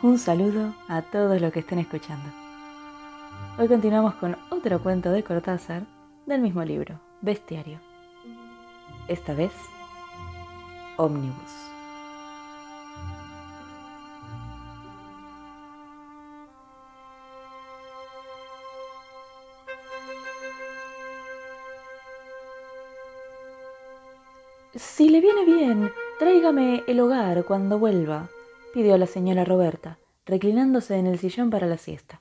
Un saludo a todos los que estén escuchando. Hoy continuamos con otro cuento de Cortázar del mismo libro, Bestiario. Esta vez, Omnibus. Si le viene bien, tráigame el hogar cuando vuelva, pidió la señora Roberta, reclinándose en el sillón para la siesta.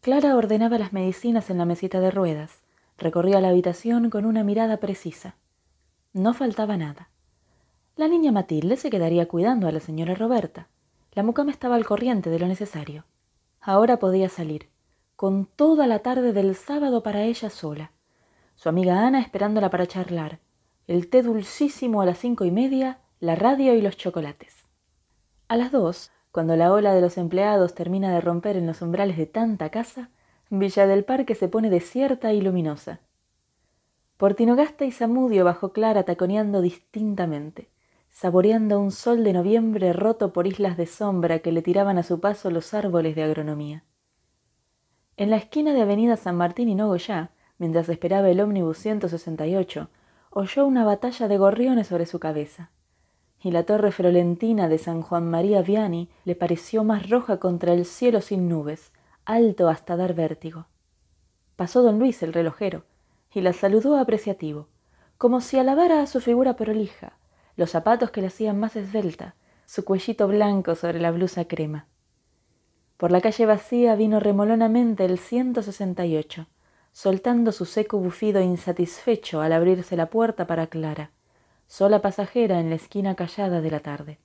Clara ordenaba las medicinas en la mesita de ruedas, recorría la habitación con una mirada precisa. No faltaba nada. La niña Matilde se quedaría cuidando a la señora Roberta. La mucama estaba al corriente de lo necesario. Ahora podía salir, con toda la tarde del sábado para ella sola. Su amiga Ana esperándola para charlar, el té dulcísimo a las cinco y media, la radio y los chocolates. A las dos, cuando la ola de los empleados termina de romper en los umbrales de tanta casa, Villa del Parque se pone desierta y luminosa. Por Tinogasta y Zamudio bajó Clara taconeando distintamente, saboreando un sol de noviembre roto por islas de sombra que le tiraban a su paso los árboles de agronomía. En la esquina de Avenida San Martín y Nogoyá, mientras esperaba el ómnibus 168, oyó una batalla de gorriones sobre su cabeza, y la torre florentina de San Juan María Viani le pareció más roja contra el cielo sin nubes, alto hasta dar vértigo. Pasó don Luis el relojero, y la saludó apreciativo, como si alabara a su figura prolija, los zapatos que le hacían más esbelta, su cuellito blanco sobre la blusa crema. Por la calle vacía vino remolonamente el 168, soltando su seco bufido insatisfecho al abrirse la puerta para Clara, sola pasajera en la esquina callada de la tarde.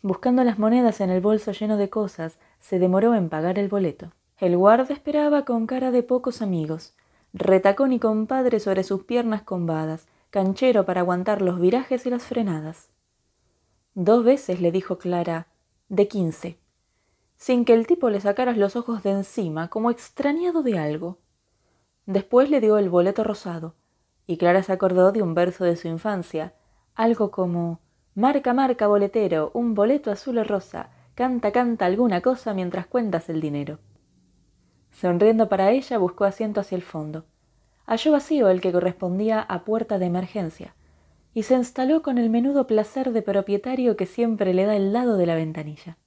Buscando las monedas en el bolso lleno de cosas, se demoró en pagar el boleto. El guarda esperaba con cara de pocos amigos, retacón y compadre sobre sus piernas combadas, canchero para aguantar los virajes y las frenadas. Dos veces le dijo Clara, de quince, sin que el tipo le sacara los ojos de encima, como extrañado de algo. Después le dio el boleto rosado, y Clara se acordó de un verso de su infancia, algo como Marca, marca, boletero, un boleto azul o rosa, canta, canta alguna cosa mientras cuentas el dinero. Sonriendo para ella, buscó asiento hacia el fondo. Halló vacío el que correspondía a puerta de emergencia, y se instaló con el menudo placer de propietario que siempre le da el lado de la ventanilla.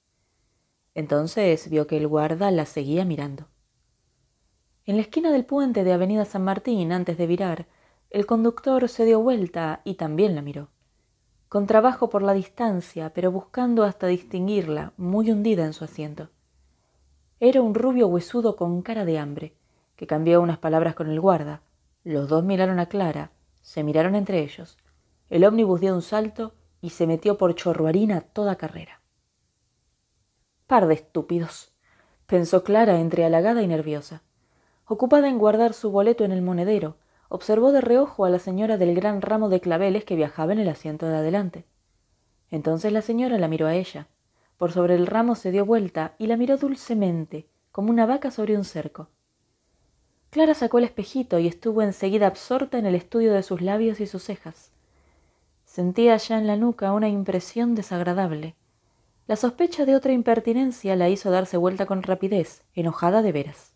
Entonces vio que el guarda la seguía mirando. En la esquina del puente de Avenida San Martín, antes de virar, el conductor se dio vuelta y también la miró. Con trabajo por la distancia, pero buscando hasta distinguirla, muy hundida en su asiento. Era un rubio huesudo con cara de hambre, que cambió unas palabras con el guarda. Los dos miraron a Clara, se miraron entre ellos. El ómnibus dio un salto y se metió por chorruarina toda carrera. Par de estúpidos, pensó Clara entre halagada y nerviosa. Ocupada en guardar su boleto en el monedero, observó de reojo a la señora del gran ramo de claveles que viajaba en el asiento de adelante. Entonces la señora la miró a ella. Por sobre el ramo se dio vuelta y la miró dulcemente, como una vaca sobre un cerco. Clara sacó el espejito y estuvo enseguida absorta en el estudio de sus labios y sus cejas. Sentía ya en la nuca una impresión desagradable. La sospecha de otra impertinencia la hizo darse vuelta con rapidez, enojada de veras.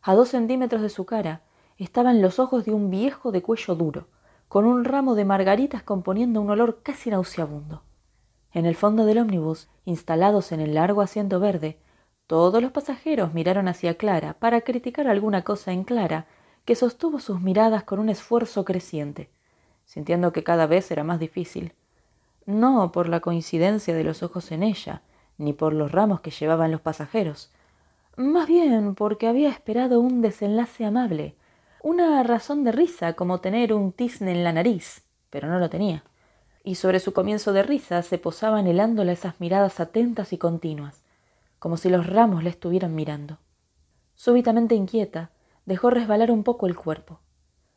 A dos centímetros de su cara estaban los ojos de un viejo de cuello duro, con un ramo de margaritas componiendo un olor casi nauseabundo. En el fondo del ómnibus, instalados en el largo asiento verde, todos los pasajeros miraron hacia Clara para criticar alguna cosa en Clara, que sostuvo sus miradas con un esfuerzo creciente, sintiendo que cada vez era más difícil. No por la coincidencia de los ojos en ella, ni por los ramos que llevaban los pasajeros, más bien porque había esperado un desenlace amable, una razón de risa como tener un tizne en la nariz, pero no lo tenía. Y sobre su comienzo de risa se posaba anhelándola esas miradas atentas y continuas, como si los ramos la estuvieran mirando. Súbitamente inquieta, dejó resbalar un poco el cuerpo.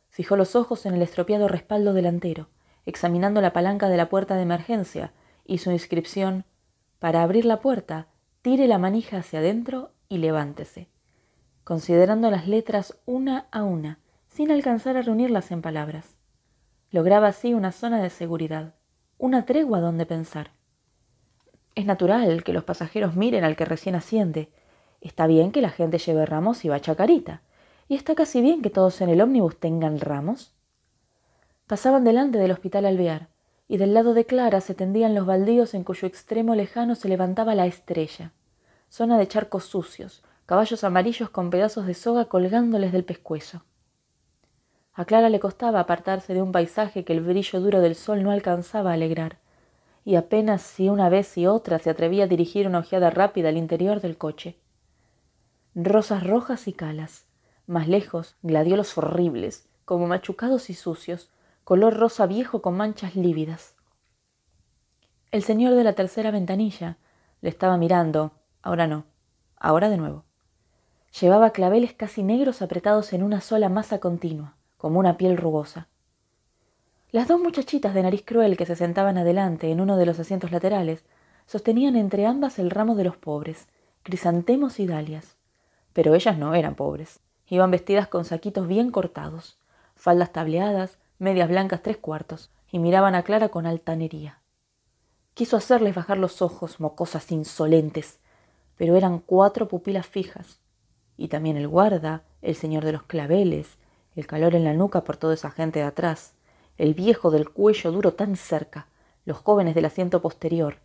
Fijó los ojos en el estropeado respaldo delantero, examinando la palanca de la puerta de emergencia y su inscripción Para abrir la puerta, tire la manija hacia adentro y levántese, considerando las letras una a una, sin alcanzar a reunirlas en palabras. Lograba así una zona de seguridad, una tregua donde pensar. Es natural que los pasajeros miren al que recién asciende. Está bien que la gente lleve ramos y va chacarita. Y está casi bien que todos en el ómnibus tengan ramos. Pasaban delante del hospital alvear, y del lado de Clara se tendían los baldíos en cuyo extremo lejano se levantaba la estrella, zona de charcos sucios, caballos amarillos con pedazos de soga colgándoles del pescuezo. A Clara le costaba apartarse de un paisaje que el brillo duro del sol no alcanzaba a alegrar, y apenas si una vez y otra se atrevía a dirigir una ojeada rápida al interior del coche. Rosas rojas y calas, más lejos, gladiolos horribles, como machucados y sucios, color rosa viejo con manchas lívidas. El señor de la tercera ventanilla le estaba mirando, ahora no, ahora de nuevo. Llevaba claveles casi negros apretados en una sola masa continua como una piel rugosa. Las dos muchachitas de nariz cruel que se sentaban adelante en uno de los asientos laterales sostenían entre ambas el ramo de los pobres, crisantemos y dalias. Pero ellas no eran pobres. Iban vestidas con saquitos bien cortados, faldas tableadas, medias blancas tres cuartos, y miraban a Clara con altanería. Quiso hacerles bajar los ojos, mocosas insolentes, pero eran cuatro pupilas fijas, y también el guarda, el señor de los claveles, el calor en la nuca por toda esa gente de atrás, el viejo del cuello duro tan cerca, los jóvenes del asiento posterior.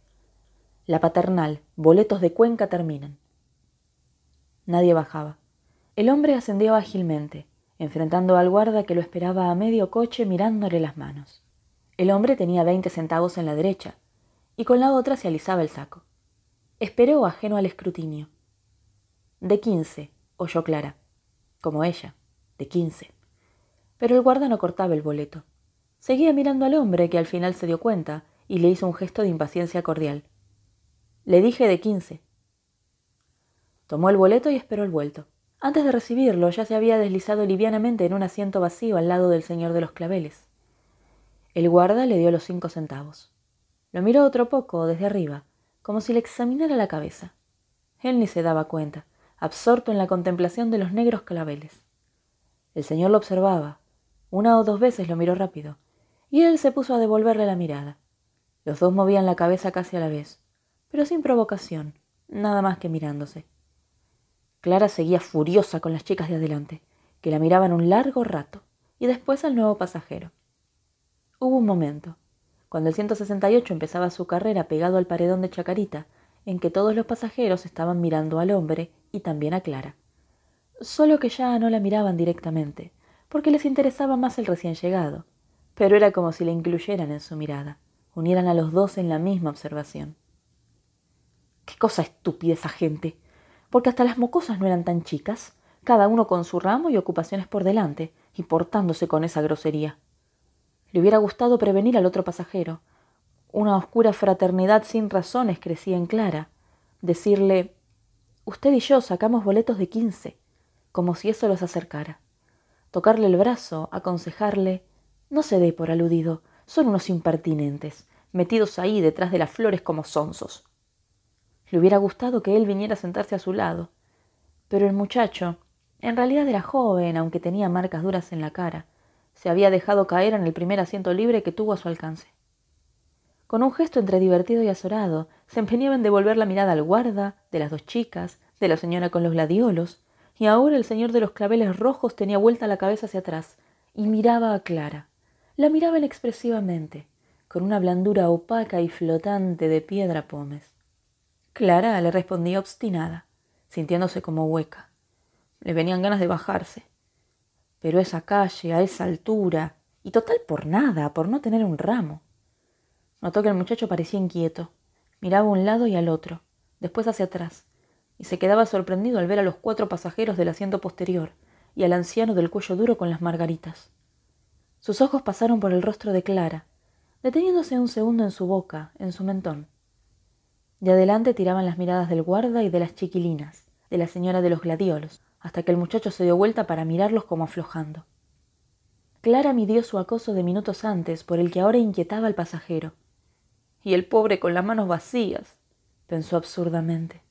La paternal, boletos de Cuenca terminan. Nadie bajaba. El hombre ascendió ágilmente, enfrentando al guarda que lo esperaba a medio coche mirándole las manos. El hombre tenía veinte centavos en la derecha, y con la otra se alisaba el saco. Esperó ajeno al escrutinio. De quince, oyó Clara, como ella, de quince. Pero el guarda no cortaba el boleto. Seguía mirando al hombre que al final se dio cuenta y le hizo un gesto de impaciencia cordial. Le dije de quince. Tomó el boleto y esperó el vuelto. Antes de recibirlo ya se había deslizado livianamente en un asiento vacío al lado del señor de los claveles. El guarda le dio los cinco centavos. Lo miró otro poco desde arriba, como si le examinara la cabeza. Él ni se daba cuenta, absorto en la contemplación de los negros claveles. El señor lo observaba, una o dos veces lo miró rápido, y él se puso a devolverle la mirada. Los dos movían la cabeza casi a la vez, pero sin provocación, nada más que mirándose. Clara seguía furiosa con las chicas de adelante, que la miraban un largo rato, y después al nuevo pasajero. Hubo un momento, cuando el 168 empezaba su carrera pegado al paredón de Chacarita, en que todos los pasajeros estaban mirando al hombre y también a Clara. Solo que ya no la miraban directamente, porque les interesaba más el recién llegado, pero era como si la incluyeran en su mirada, unieran a los dos en la misma observación. Qué cosa estúpida esa gente, porque hasta las mocosas no eran tan chicas, cada uno con su ramo y ocupaciones por delante, y portándose con esa grosería. Le hubiera gustado prevenir al otro pasajero. Una oscura fraternidad sin razones crecía en Clara. Decirle, usted y yo sacamos boletos de quince, como si eso los acercara tocarle el brazo, aconsejarle no se dé por aludido, son unos impertinentes, metidos ahí detrás de las flores como sonsos. Le hubiera gustado que él viniera a sentarse a su lado, pero el muchacho, en realidad era joven, aunque tenía marcas duras en la cara, se había dejado caer en el primer asiento libre que tuvo a su alcance. Con un gesto entre divertido y azorado, se empeñaba en devolver la mirada al guarda, de las dos chicas, de la señora con los gladiolos, y ahora el señor de los claveles rojos tenía vuelta la cabeza hacia atrás y miraba a Clara. La miraba inexpresivamente, con una blandura opaca y flotante de piedra pómez. Clara le respondía obstinada, sintiéndose como hueca. Le venían ganas de bajarse. Pero esa calle, a esa altura, y total por nada, por no tener un ramo. Notó que el muchacho parecía inquieto. Miraba a un lado y al otro, después hacia atrás, y se quedaba sorprendido al ver a los cuatro pasajeros del asiento posterior y al anciano del cuello duro con las margaritas. Sus ojos pasaron por el rostro de Clara, deteniéndose un segundo en su boca, en su mentón. De adelante tiraban las miradas del guarda y de las chiquilinas, de la señora de los gladiolos, hasta que el muchacho se dio vuelta para mirarlos como aflojando. Clara midió su acoso de minutos antes por el que ahora inquietaba al pasajero. Y el pobre con las manos vacías, pensó absurdamente.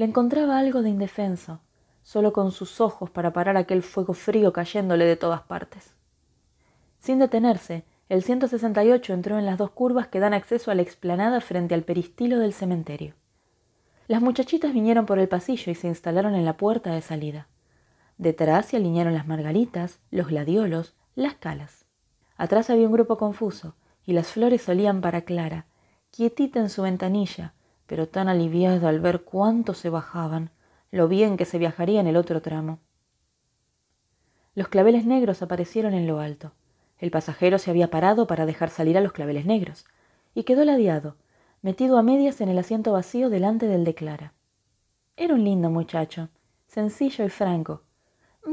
Le encontraba algo de indefenso, solo con sus ojos para parar aquel fuego frío cayéndole de todas partes. Sin detenerse, el 168 entró en las dos curvas que dan acceso a la explanada frente al peristilo del cementerio. Las muchachitas vinieron por el pasillo y se instalaron en la puerta de salida. Detrás se alinearon las margaritas, los gladiolos, las calas. Atrás había un grupo confuso, y las flores olían para Clara, quietita en su ventanilla, pero tan aliviada al ver cuánto se bajaban, lo bien que se viajaría en el otro tramo. Los claveles negros aparecieron en lo alto. El pasajero se había parado para dejar salir a los claveles negros, y quedó ladeado, metido a medias en el asiento vacío delante del de Clara. Era un lindo muchacho, sencillo y franco,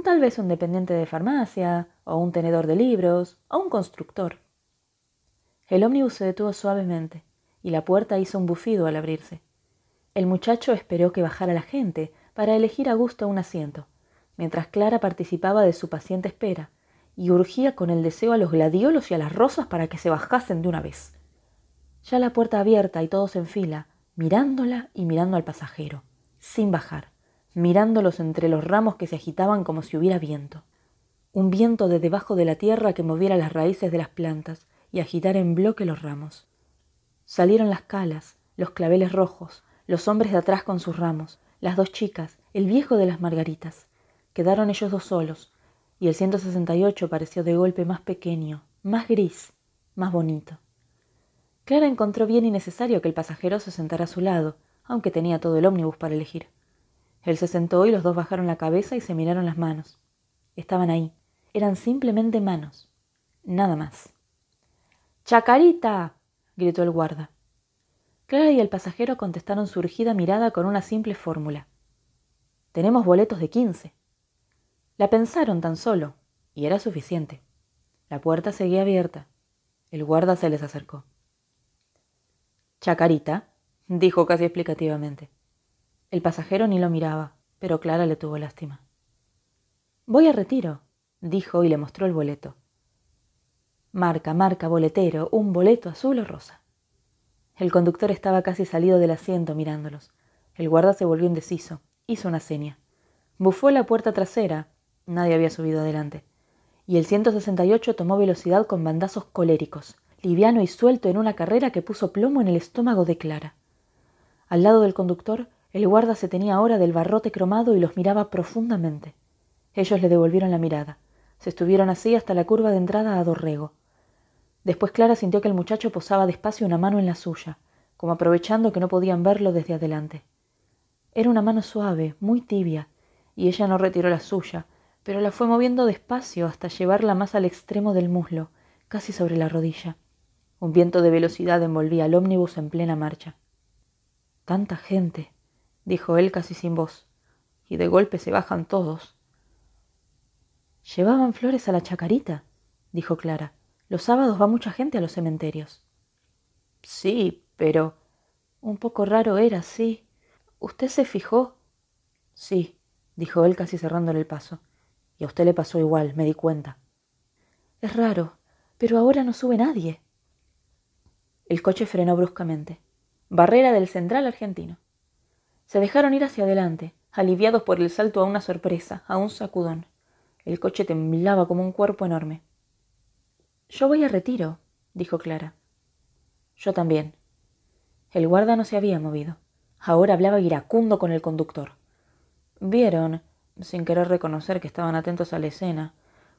tal vez un dependiente de farmacia, o un tenedor de libros, o un constructor. El ómnibus se detuvo suavemente, y la puerta hizo un bufido al abrirse. El muchacho esperó que bajara la gente para elegir a gusto un asiento, mientras Clara participaba de su paciente espera y urgía con el deseo a los gladiolos y a las rosas para que se bajasen de una vez. Ya la puerta abierta y todos en fila, mirándola y mirando al pasajero, sin bajar, mirándolos entre los ramos que se agitaban como si hubiera viento. Un viento de debajo de la tierra que moviera las raíces de las plantas y agitara en bloque los ramos. Salieron las calas, los claveles rojos, los hombres de atrás con sus ramos, las dos chicas, el viejo de las margaritas. Quedaron ellos dos solos, y el 168 pareció de golpe más pequeño, más gris, más bonito. Clara encontró bien y necesario que el pasajero se sentara a su lado, aunque tenía todo el ómnibus para elegir. Él se sentó y los dos bajaron la cabeza y se miraron las manos. Estaban ahí. Eran simplemente manos. Nada más. ¡Chacarita! Gritó el guarda. Clara y el pasajero contestaron su urgida mirada con una simple fórmula. Tenemos boletos de quince. La pensaron tan solo, y era suficiente. La puerta seguía abierta. El guarda se les acercó. Chacarita, dijo casi explicativamente. El pasajero ni lo miraba, pero Clara le tuvo lástima. Voy a retiro, dijo y le mostró el boleto. Marca, marca, boletero, un boleto azul o rosa. El conductor estaba casi salido del asiento mirándolos. El guarda se volvió indeciso, hizo una seña. Bufó la puerta trasera, nadie había subido adelante, y el 168 tomó velocidad con bandazos coléricos, liviano y suelto en una carrera que puso plomo en el estómago de Clara. Al lado del conductor, el guarda se tenía ahora del barrote cromado y los miraba profundamente. Ellos le devolvieron la mirada. Se estuvieron así hasta la curva de entrada a Dorrego. Después Clara sintió que el muchacho posaba despacio una mano en la suya, como aprovechando que no podían verlo desde adelante. Era una mano suave, muy tibia, y ella no retiró la suya, pero la fue moviendo despacio hasta llevarla más al extremo del muslo, casi sobre la rodilla. Un viento de velocidad envolvía al ómnibus en plena marcha. Tanta gente, dijo él casi sin voz, y de golpe se bajan todos. ¿Llevaban flores a la chacarita? dijo Clara. Los sábados va mucha gente a los cementerios. Sí, pero... Un poco raro era, sí. ¿Usted se fijó? Sí, dijo él casi cerrándole el paso. Y a usted le pasó igual, me di cuenta. Es raro, pero ahora no sube nadie. El coche frenó bruscamente. Barrera del Central Argentino. Se dejaron ir hacia adelante, aliviados por el salto a una sorpresa, a un sacudón. El coche temblaba como un cuerpo enorme. Yo voy a retiro, dijo Clara. Yo también. El guarda no se había movido. Ahora hablaba iracundo con el conductor. Vieron, sin querer reconocer que estaban atentos a la escena,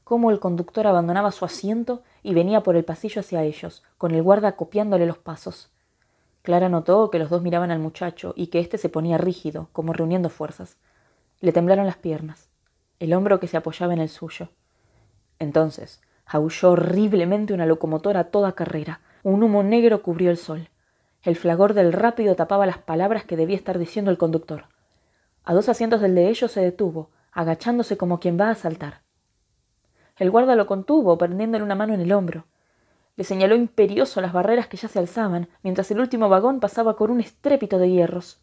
cómo el conductor abandonaba su asiento y venía por el pasillo hacia ellos, con el guarda copiándole los pasos. Clara notó que los dos miraban al muchacho y que éste se ponía rígido, como reuniendo fuerzas. Le temblaron las piernas el hombro que se apoyaba en el suyo. Entonces, aulló horriblemente una locomotora a toda carrera. Un humo negro cubrió el sol. El flagor del rápido tapaba las palabras que debía estar diciendo el conductor. A dos asientos del de ellos se detuvo, agachándose como quien va a saltar. El guarda lo contuvo, prendiéndole una mano en el hombro. Le señaló imperioso las barreras que ya se alzaban, mientras el último vagón pasaba con un estrépito de hierros.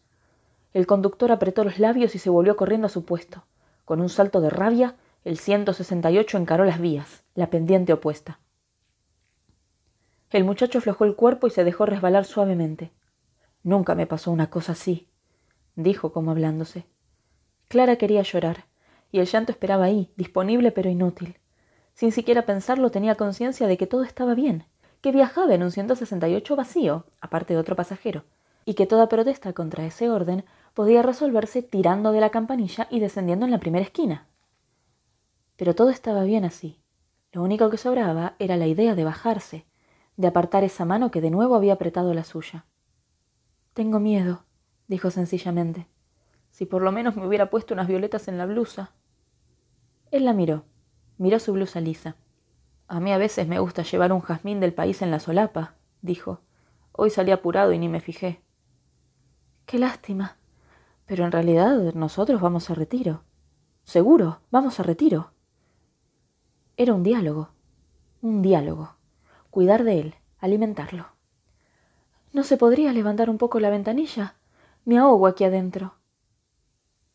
El conductor apretó los labios y se volvió corriendo a su puesto. Con un salto de rabia, el 168 encaró las vías, la pendiente opuesta. El muchacho aflojó el cuerpo y se dejó resbalar suavemente. Nunca me pasó una cosa así, dijo como hablándose. Clara quería llorar, y el llanto esperaba ahí, disponible pero inútil. Sin siquiera pensarlo tenía conciencia de que todo estaba bien, que viajaba en un 168 vacío, aparte de otro pasajero, y que toda protesta contra ese orden podía resolverse tirando de la campanilla y descendiendo en la primera esquina. Pero todo estaba bien así. Lo único que sobraba era la idea de bajarse, de apartar esa mano que de nuevo había apretado la suya. Tengo miedo, dijo sencillamente. Si por lo menos me hubiera puesto unas violetas en la blusa. Él la miró. Miró su blusa lisa. A mí a veces me gusta llevar un jazmín del país en la solapa, dijo. Hoy salí apurado y ni me fijé. Qué lástima. Pero en realidad nosotros vamos a retiro. Seguro, vamos a retiro. Era un diálogo. Un diálogo. Cuidar de él, alimentarlo. ¿No se podría levantar un poco la ventanilla? Me ahogo aquí adentro.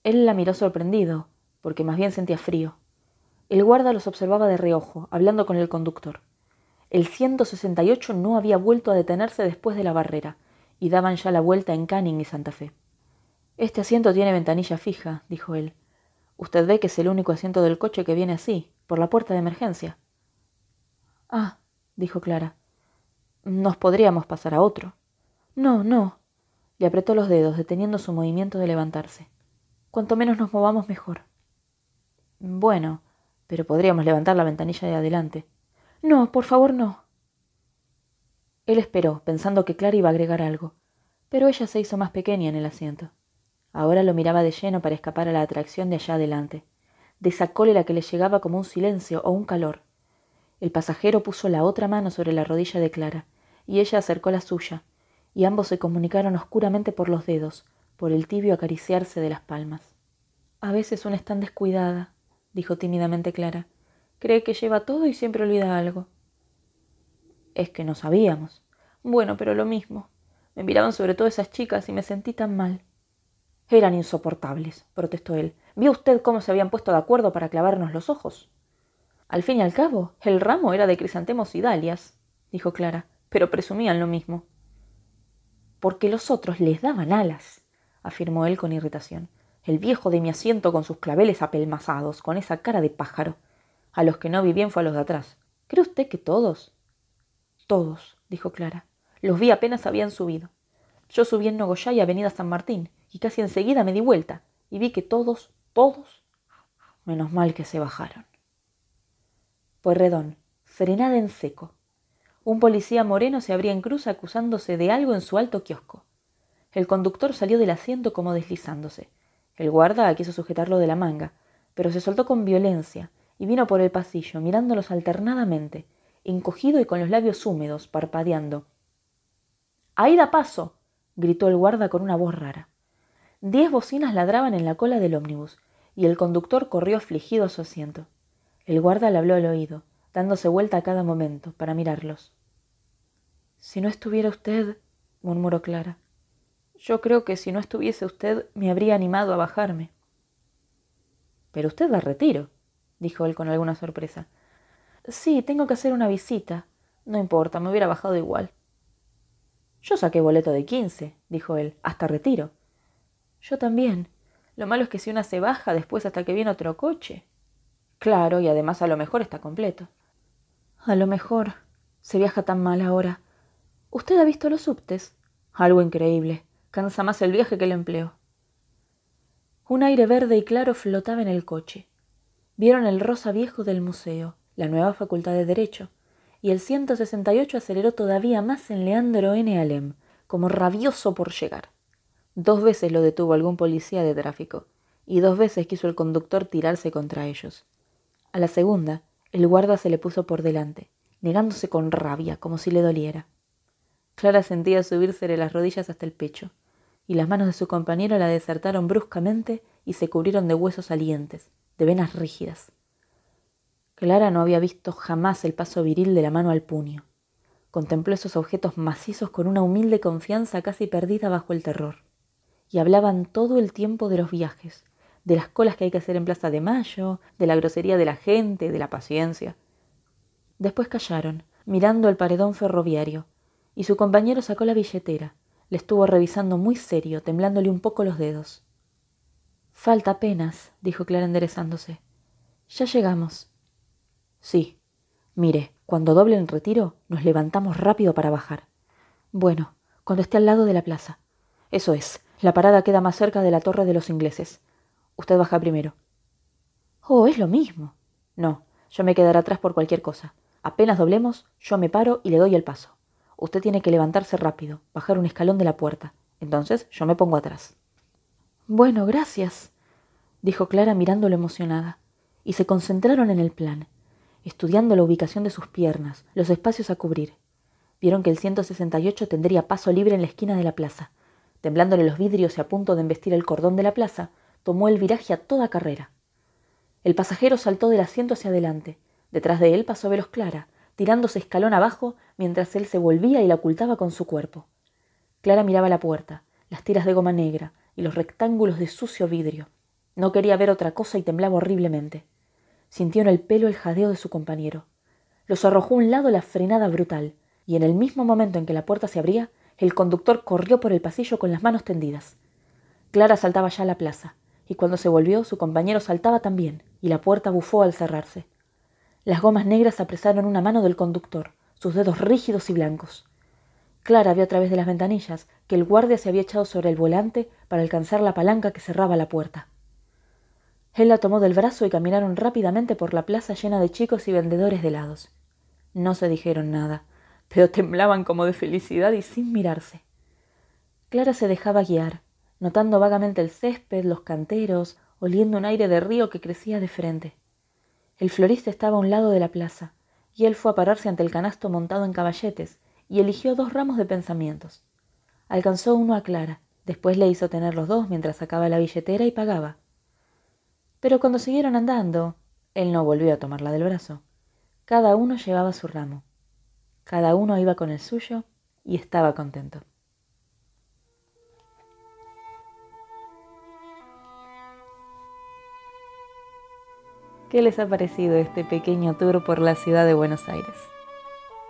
Él la miró sorprendido, porque más bien sentía frío. El guarda los observaba de reojo, hablando con el conductor. El 168 no había vuelto a detenerse después de la barrera, y daban ya la vuelta en Canning y Santa Fe. Este asiento tiene ventanilla fija, dijo él. Usted ve que es el único asiento del coche que viene así, por la puerta de emergencia. Ah, dijo Clara. Nos podríamos pasar a otro. No, no. Le apretó los dedos, deteniendo su movimiento de levantarse. Cuanto menos nos movamos, mejor. Bueno, pero podríamos levantar la ventanilla de adelante. No, por favor, no. Él esperó, pensando que Clara iba a agregar algo, pero ella se hizo más pequeña en el asiento. Ahora lo miraba de lleno para escapar a la atracción de allá adelante, de esa cólera que le llegaba como un silencio o un calor. El pasajero puso la otra mano sobre la rodilla de Clara, y ella acercó la suya, y ambos se comunicaron oscuramente por los dedos, por el tibio acariciarse de las palmas. A veces una es tan descuidada, dijo tímidamente Clara. Cree que lleva todo y siempre olvida algo. Es que no sabíamos. Bueno, pero lo mismo. Me miraban sobre todo esas chicas y me sentí tan mal. Eran insoportables, protestó él. ¿Vio usted cómo se habían puesto de acuerdo para clavarnos los ojos? Al fin y al cabo, el ramo era de crisantemos y dalias, dijo Clara, pero presumían lo mismo. Porque los otros les daban alas, afirmó él con irritación. El viejo de mi asiento con sus claveles apelmazados, con esa cara de pájaro. A los que no vi bien fue a los de atrás. ¿Cree usted que todos? Todos, dijo Clara. Los vi apenas habían subido. Yo subí en Nogoyá y Avenida San Martín, y casi enseguida me di vuelta, y vi que todos, todos, menos mal que se bajaron. Puerredón, frenada en seco. Un policía moreno se abría en cruz acusándose de algo en su alto kiosco. El conductor salió del asiento como deslizándose. El guarda quiso sujetarlo de la manga, pero se soltó con violencia y vino por el pasillo mirándolos alternadamente, encogido y con los labios húmedos, parpadeando. Ahí da paso. gritó el guarda con una voz rara. Diez bocinas ladraban en la cola del ómnibus, y el conductor corrió afligido a su asiento. El guarda le habló al oído, dándose vuelta a cada momento, para mirarlos. Si no estuviera usted, murmuró Clara. Yo creo que si no estuviese usted me habría animado a bajarme. Pero usted va retiro, dijo él con alguna sorpresa. Sí, tengo que hacer una visita. No importa, me hubiera bajado igual. Yo saqué boleto de quince, dijo él, hasta retiro. Yo también. Lo malo es que si una se baja después hasta que viene otro coche. Claro, y además a lo mejor está completo. A lo mejor. Se viaja tan mal ahora. ¿Usted ha visto los subtes? Algo increíble. Cansa más el viaje que el empleo. Un aire verde y claro flotaba en el coche. Vieron el rosa viejo del museo, la nueva facultad de Derecho, y el 168 aceleró todavía más en Leandro N. Alem, como rabioso por llegar. Dos veces lo detuvo algún policía de tráfico, y dos veces quiso el conductor tirarse contra ellos. A la segunda, el guarda se le puso por delante, negándose con rabia, como si le doliera. Clara sentía subírsele las rodillas hasta el pecho, y las manos de su compañero la desertaron bruscamente y se cubrieron de huesos salientes, de venas rígidas. Clara no había visto jamás el paso viril de la mano al puño. Contempló esos objetos macizos con una humilde confianza casi perdida bajo el terror. Y hablaban todo el tiempo de los viajes, de las colas que hay que hacer en Plaza de Mayo, de la grosería de la gente, de la paciencia. Después callaron, mirando el paredón ferroviario, y su compañero sacó la billetera, le estuvo revisando muy serio, temblándole un poco los dedos. Falta apenas, dijo Clara enderezándose. Ya llegamos. Sí. Mire, cuando doble el retiro, nos levantamos rápido para bajar. Bueno, cuando esté al lado de la plaza. Eso es. La parada queda más cerca de la torre de los ingleses. Usted baja primero. Oh, es lo mismo. No, yo me quedaré atrás por cualquier cosa. Apenas doblemos, yo me paro y le doy el paso. Usted tiene que levantarse rápido, bajar un escalón de la puerta. Entonces yo me pongo atrás. Bueno, gracias, dijo Clara mirándolo emocionada, y se concentraron en el plan, estudiando la ubicación de sus piernas, los espacios a cubrir. Vieron que el 168 tendría paso libre en la esquina de la plaza. Temblándole los vidrios y a punto de embestir el cordón de la plaza, tomó el viraje a toda carrera. El pasajero saltó del asiento hacia adelante. Detrás de él pasó veloz Clara, tirándose escalón abajo mientras él se volvía y la ocultaba con su cuerpo. Clara miraba la puerta, las tiras de goma negra y los rectángulos de sucio vidrio. No quería ver otra cosa y temblaba horriblemente. Sintió en el pelo el jadeo de su compañero. Los arrojó a un lado la frenada brutal, y en el mismo momento en que la puerta se abría, el conductor corrió por el pasillo con las manos tendidas. Clara saltaba ya a la plaza, y cuando se volvió su compañero saltaba también, y la puerta bufó al cerrarse. Las gomas negras apresaron una mano del conductor, sus dedos rígidos y blancos. Clara vio a través de las ventanillas que el guardia se había echado sobre el volante para alcanzar la palanca que cerraba la puerta. Él la tomó del brazo y caminaron rápidamente por la plaza llena de chicos y vendedores de helados. No se dijeron nada, pero temblaban como de felicidad y sin mirarse. Clara se dejaba guiar, notando vagamente el césped, los canteros, oliendo un aire de río que crecía de frente. El florista estaba a un lado de la plaza, y él fue a pararse ante el canasto montado en caballetes y eligió dos ramos de pensamientos. Alcanzó uno a Clara, después le hizo tener los dos mientras sacaba la billetera y pagaba. Pero cuando siguieron andando, él no volvió a tomarla del brazo. Cada uno llevaba su ramo. Cada uno iba con el suyo y estaba contento. ¿Qué les ha parecido este pequeño tour por la ciudad de Buenos Aires?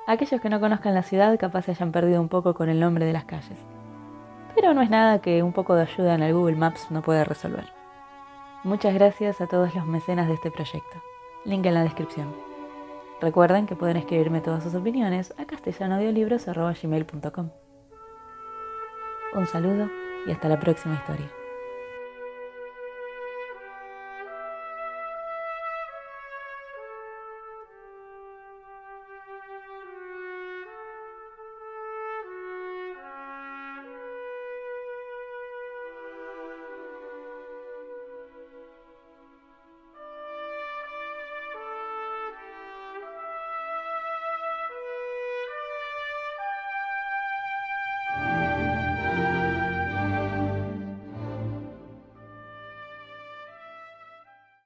Aquellos que no conozcan la ciudad capaz se hayan perdido un poco con el nombre de las calles. Pero no es nada que un poco de ayuda en el Google Maps no pueda resolver. Muchas gracias a todos los mecenas de este proyecto. Link en la descripción. Recuerden que pueden escribirme todas sus opiniones a castellanoaudiolibros.gmail.com Un saludo y hasta la próxima historia.